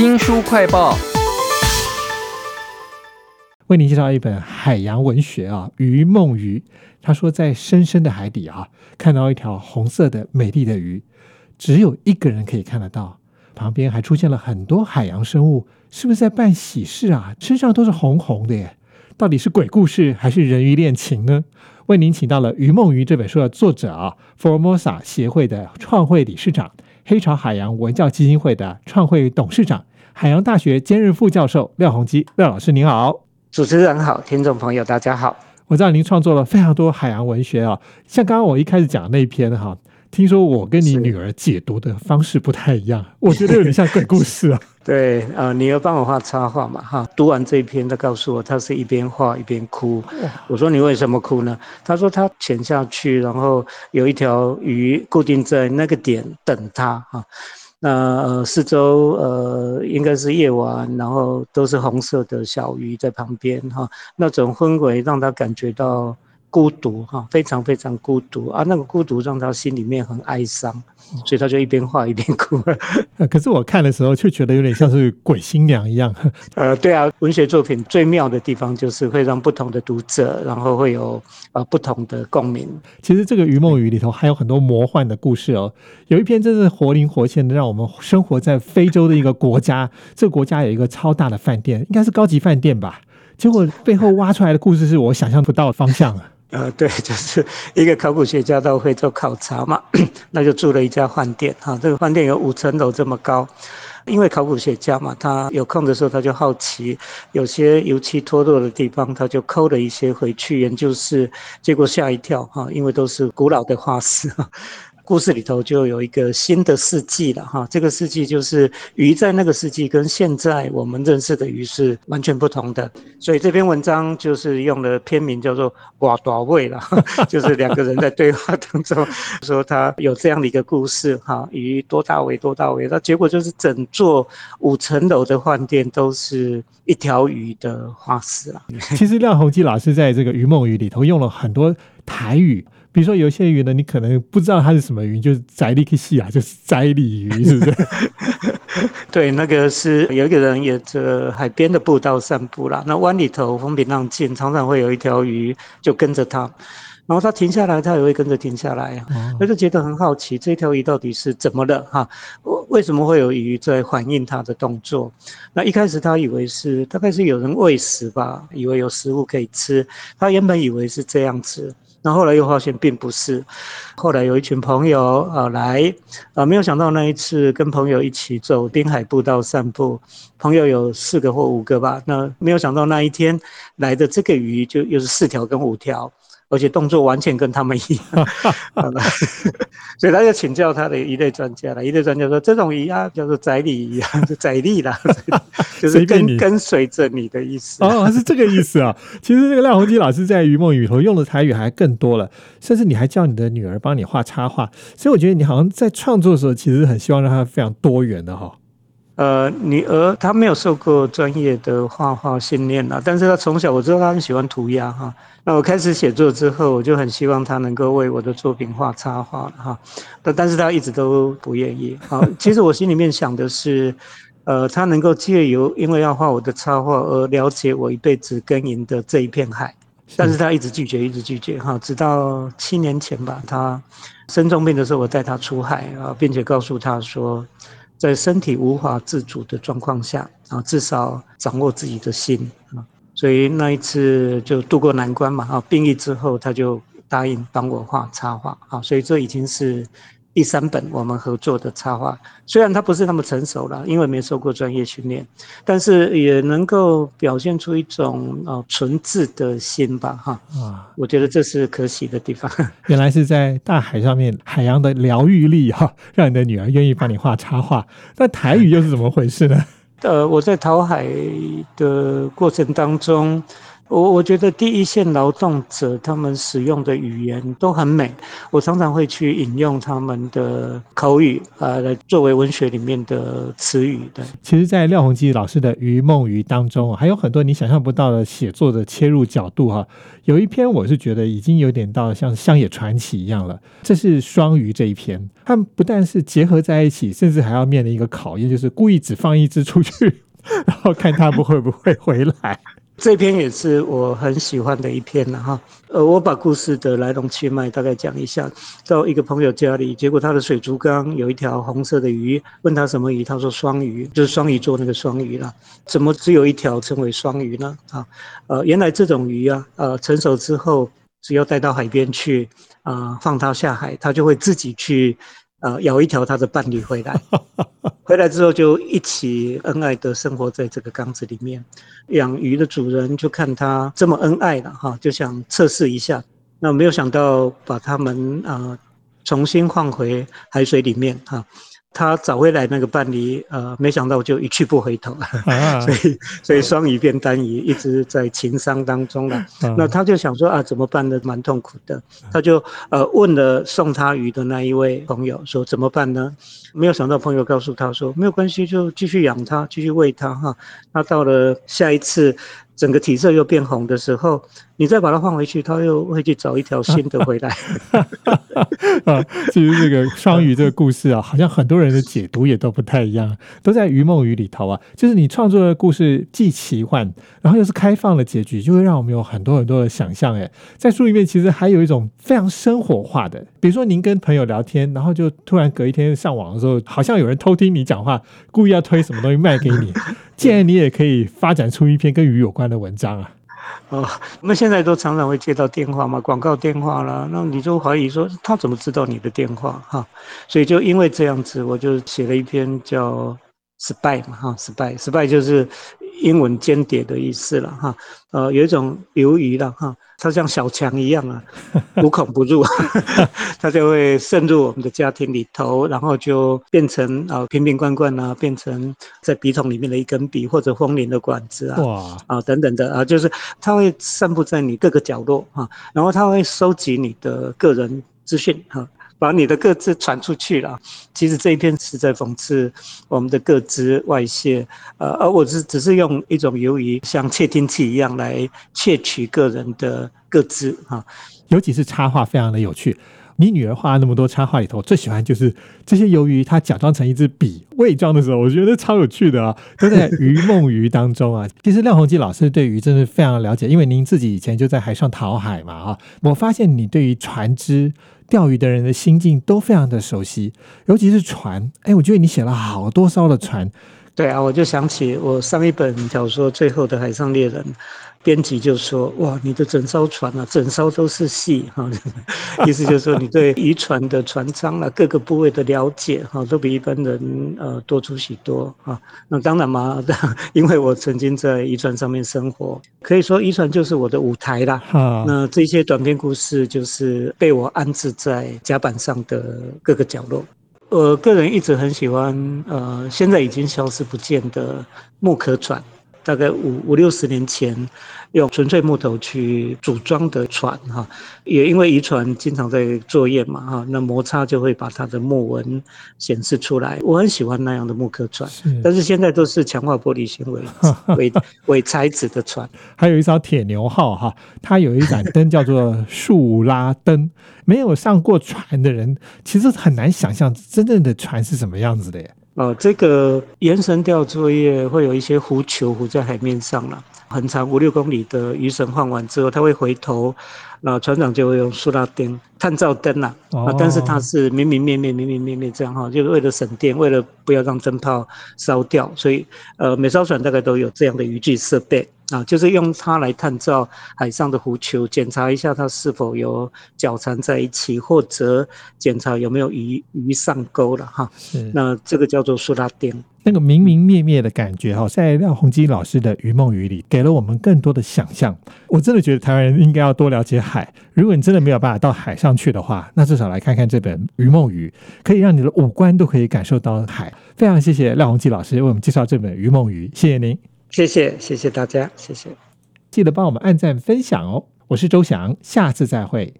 新书快报，为您介绍一本海洋文学啊，《鱼梦鱼》。他说，在深深的海底啊，看到一条红色的美丽的鱼，只有一个人可以看得到。旁边还出现了很多海洋生物，是不是在办喜事啊？身上都是红红的耶，到底是鬼故事还是人鱼恋情呢？为您请到了《鱼梦鱼》这本书的作者啊，Formosa 协会的创会理事长。黑潮海洋文教基金会的创会董事长、海洋大学兼任副教授廖鸿基廖老师，您好！主持人好，听众朋友大家好。我知道您创作了非常多海洋文学啊，像刚刚我一开始讲的那一篇哈，听说我跟你女儿解读的方式不太一样，我觉得有点像鬼故事啊。对，呃，女儿帮我画插画嘛，哈，读完这一篇，她告诉我，她是一边画一边哭。我说你为什么哭呢？她说她潜下去，然后有一条鱼固定在那个点等她，哈，那四周呃应该是夜晚，然后都是红色的小鱼在旁边，哈，那种氛围让她感觉到。孤独哈，非常非常孤独啊！那个孤独让他心里面很哀伤，所以他就一边画一边哭。呃，可是我看的时候却觉得有点像是鬼新娘一样。呃，对啊，文学作品最妙的地方就是会让不同的读者，然后会有呃不同的共鸣。其实这个《鱼梦雨》里头还有很多魔幻的故事哦。有一篇真是活灵活现的，让我们生活在非洲的一个国家，这个国家有一个超大的饭店，应该是高级饭店吧？结果背后挖出来的故事是我想象不到的方向啊。呃，对，就是一个考古学家到非洲考察嘛，那就住了一家饭店哈。这个饭店有五层楼这么高，因为考古学家嘛，他有空的时候他就好奇，有些油漆脱落的地方，他就抠了一些回去研究室，结果吓一跳哈，因为都是古老的化石。故事里头就有一个新的世纪了哈，这个世纪就是鱼在那个世纪跟现在我们认识的鱼是完全不同的，所以这篇文章就是用了片名叫做《寡短位》了，就是两个人在对话当中 说他有这样的一个故事哈，鱼多大尾多大尾，那结果就是整座五层楼的饭店都是一条鱼的化石了。其实廖鸿基老师在这个《鱼梦鱼》里头用了很多台语。比如说，有些鱼呢，你可能不知道它是什么鱼，就是宰利克西啊，就是宰鲤鱼，是不是？对，那个是有一个人沿着海边的步道散步啦，那湾里头风平浪静，常常会有一条鱼就跟着他，然后他停下来，他也会跟着停下来，他就觉得很好奇，这条鱼到底是怎么了？哈，为什么会有鱼在反应它的动作？那一开始他以为是大概是有人喂食吧，以为有食物可以吃，他原本以为是这样子。那后来又发现并不是，后来有一群朋友啊来，啊没有想到那一次跟朋友一起走滨海步道散步，朋友有四个或五个吧，那没有想到那一天来的这个鱼就又是四条跟五条。而且动作完全跟他们一样 所以他就请教他的一类专家了。一类专家说：“这种鱼啊，叫做宰鲤鱼啊，就 宰利啦，就是跟跟随着你的意思。”哦，是这个意思啊。其实这个廖鸿基老师在《鱼梦鱼》头用的台语还更多了，甚至你还叫你的女儿帮你画插画。所以我觉得你好像在创作的时候，其实很希望让它非常多元的哈。呃，女儿她没有受过专业的画画训练啊，但是她从小我知道她很喜欢涂鸦哈。那我开始写作之后，我就很希望她能够为我的作品画插画哈。但但是她一直都不愿意啊。其实我心里面想的是，呃，她能够借由因为要画我的插画而了解我一辈子耕耘的这一片海，但是她一直拒绝，一直拒绝哈。直到七年前吧，她生重病的时候，我带她出海啊，并且告诉她说。在身体无法自主的状况下，啊，至少掌握自己的心啊，所以那一次就渡过难关嘛，啊，病愈之后，他就答应帮我画插画，啊，所以这已经是。第三本我们合作的插画，虽然它不是那么成熟了，因为没受过专业训练，但是也能够表现出一种呃纯挚的心吧，哈。啊，我觉得这是可喜的地方。原来是在大海上面，海洋的疗愈力哈，让你的女儿愿意帮你画插画。那台语又是怎么回事呢？呃，我在淘海的过程当中。我我觉得第一线劳动者他们使用的语言都很美，我常常会去引用他们的口语啊，来作为文学里面的词语的。其实，在廖鸿基老师的《鱼梦鱼》当中，还有很多你想象不到的写作的切入角度哈。有一篇我是觉得已经有点到像乡野传奇一样了，这是双鱼这一篇，他们不但是结合在一起，甚至还要面临一个考验，就是故意只放一只出去，然后看他不会不会回来。这篇也是我很喜欢的一篇了哈，呃，我把故事的来龙去脉大概讲一下。到一个朋友家里，结果他的水族缸有一条红色的鱼，问他什么鱼，他说双鱼，就是双鱼座那个双鱼了。怎么只有一条称为双鱼呢？啊，呃，原来这种鱼啊，呃，成熟之后，只要带到海边去，啊，放它下海，它就会自己去。呃，咬一条他的伴侣回来，回来之后就一起恩爱的生活在这个缸子里面。养鱼的主人就看他这么恩爱了哈，就想测试一下。那没有想到把他们啊重新放回海水里面哈。他找回来那个伴侣，呃，没想到就一去不回头 了，所以所以双鱼变单鱼，一直在情伤当中了。那他就想说啊，怎么办呢？蛮痛苦的。他就呃问了送他鱼的那一位朋友说怎么办呢？没有想到朋友告诉他说没有关系，就继续养它，继续喂它哈。那到了下一次。整个体色又变红的时候，你再把它放回去，它又会去找一条新的回来。啊，其实这个双鱼这个故事啊，好像很多人的解读也都不太一样，都在《鱼梦鱼》里头啊。就是你创作的故事既奇幻，然后又是开放的结局，就会让我们有很多很多的想象。哎，在书里面其实还有一种非常生活化的，比如说您跟朋友聊天，然后就突然隔一天上网的时候，好像有人偷听你讲话，故意要推什么东西卖给你。既然你也可以发展出一篇跟鱼有关的文章啊！哦，那现在都常常会接到电话嘛，广告电话啦，那你就怀疑说他怎么知道你的电话哈？所以就因为这样子，我就写了一篇叫失败嘛哈失败》《失败就是英文间谍的意思了哈。呃，有一种鱿鱼了哈。它像小强一样啊，无孔不入，它就会渗入我们的家庭里头，然后就变成啊瓶瓶罐罐啊，变成在笔筒里面的一根笔或者风铃的管子啊，哇啊等等的啊，就是它会散布在你各个角落啊，然后它会收集你的个人资讯哈。把你的各自传出去了，其实这一篇是在讽刺我们的各自外泄，呃，而我是只是用一种由于像窃听器一样来窃取个人的各自哈，尤其是插画非常的有趣。你女儿画那么多插画里头，最喜欢就是这些鱿鱼，它假装成一支笔伪装的时候，我觉得超有趣的啊，都在鱼梦鱼当中啊。其实廖鸿基老师对鱼真是非常了解，因为您自己以前就在海上讨海嘛啊。我发现你对于船只、钓鱼的人的心境都非常的熟悉，尤其是船。哎，我觉得你写了好多艘的船。对啊，我就想起我上一本小说《最后的海上猎人》。编辑就说：“哇，你的整艘船啊，整艘都是戏哈，意思就是说你对渔船的船舱啊各个部位的了解哈，都比一般人呃多出许多啊。那当然嘛，因为我曾经在渔船上面生活，可以说渔船就是我的舞台啦。那这些短篇故事就是被我安置在甲板上的各个角落。我个人一直很喜欢呃，现在已经消失不见的木壳船。”大概五五六十年前，用纯粹木头去组装的船，哈，也因为渔船经常在作业嘛，哈，那摩擦就会把它的木纹显示出来。我很喜欢那样的木刻船，但是现在都是强化玻璃纤维为为材质的船。还有一艘铁牛号，哈，它有一盏灯叫做树拉灯。没有上过船的人，其实很难想象真正的船是什么样子的耶。哦，这个延绳钓作业会有一些浮球浮在海面上了，很长五六公里的鱼绳放完之后，他会回头，那船长就会用塑料灯、探照灯啦，啊，但是它是明明灭灭、明明灭灭这样哈，就是为了省电，为了不要让灯泡烧掉，所以呃，每艘船大概都有这样的渔具设备。啊，就是用它来探照海上的浮球，检查一下它是否有脚缠在一起，或者检查有没有鱼鱼上钩了哈。那这个叫做苏拉丁。那个明明灭灭的感觉哈，在廖鸿基老师的《鱼梦鱼》里，给了我们更多的想象。我真的觉得台湾人应该要多了解海。如果你真的没有办法到海上去的话，那至少来看看这本《鱼梦鱼》，可以让你的五官都可以感受到海。非常谢谢廖鸿基老师为我们介绍这本《鱼梦鱼》，谢谢您。谢谢，谢谢大家，谢谢。记得帮我们按赞分享哦。我是周翔，下次再会。